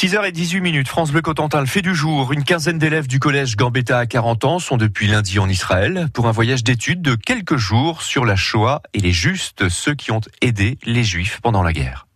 6h18 minutes, France Bleu Cotentin, fait du jour. Une quinzaine d'élèves du collège Gambetta à 40 ans sont depuis lundi en Israël pour un voyage d'études de quelques jours sur la Shoah et les justes, ceux qui ont aidé les Juifs pendant la guerre.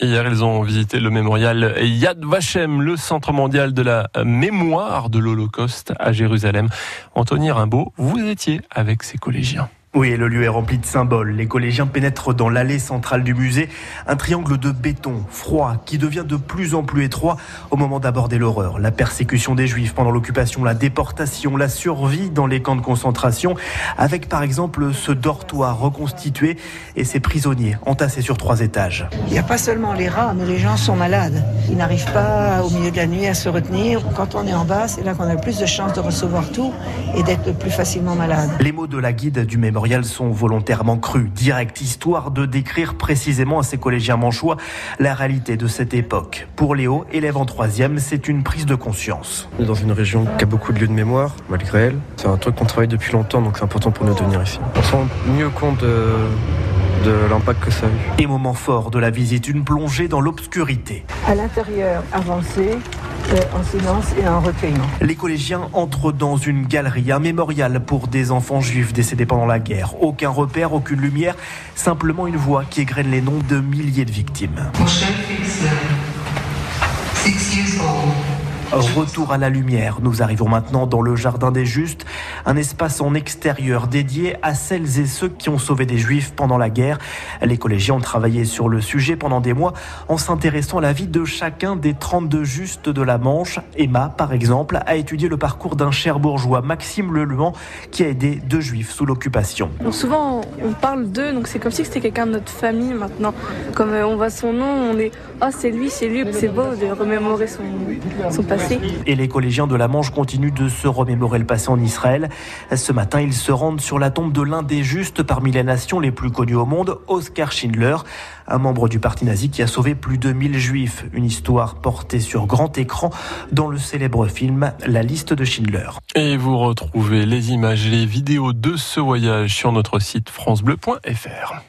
Hier ils ont visité le mémorial Yad Vashem, le centre mondial de la mémoire de l'Holocauste à Jérusalem. Anthony Rimbaud, vous étiez avec ces collégiens. Oui, le lieu est rempli de symboles. Les collégiens pénètrent dans l'allée centrale du musée, un triangle de béton froid qui devient de plus en plus étroit au moment d'aborder l'horreur. La persécution des juifs pendant l'occupation, la déportation, la survie dans les camps de concentration, avec par exemple ce dortoir reconstitué et ces prisonniers entassés sur trois étages. Il n'y a pas seulement les rats, mais les gens sont malades. Ils n'arrivent pas au milieu de la nuit à se retenir. Quand on est en bas, c'est là qu'on a le plus de chances de recevoir tout et d'être plus facilement malade. Les mots de la guide du mémorial sont volontairement crus, direct, histoire de décrire précisément à ces collégiens manchois la réalité de cette époque. Pour Léo, élève en troisième, c'est une prise de conscience. On est dans une région qui a beaucoup de lieux de mémoire, malgré elle. C'est un truc qu'on travaille depuis longtemps, donc c'est important pour nous de venir ici. On se rend mieux compte de de l'impact que ça a eu. Et moment fort de la visite, une plongée dans l'obscurité. À l'intérieur, avancé, en silence et en recueillement. Les collégiens entrent dans une galerie, un mémorial pour des enfants juifs décédés pendant la guerre. Aucun repère, aucune lumière, simplement une voix qui égrène les noms de milliers de victimes. Retour à la lumière. Nous arrivons maintenant dans le Jardin des Justes, un espace en extérieur dédié à celles et ceux qui ont sauvé des Juifs pendant la guerre. Les collégiens ont travaillé sur le sujet pendant des mois en s'intéressant à la vie de chacun des 32 Justes de la Manche. Emma, par exemple, a étudié le parcours d'un cher bourgeois, Maxime Leluan, qui a aidé deux Juifs sous l'occupation. souvent, on parle d'eux, donc c'est comme si c'était quelqu'un de notre famille maintenant. Comme euh, on voit son nom, on est « Ah, c'est lui, c'est lui ». C'est beau de remémorer son, son passé. Et les collégiens de la Manche continuent de se remémorer le passé en Israël. Ce matin, ils se rendent sur la tombe de l'un des justes parmi les nations les plus connues au monde, Oskar Schindler, un membre du parti nazi qui a sauvé plus de 1000 juifs. Une histoire portée sur grand écran dans le célèbre film La liste de Schindler. Et vous retrouvez les images et les vidéos de ce voyage sur notre site francebleu.fr.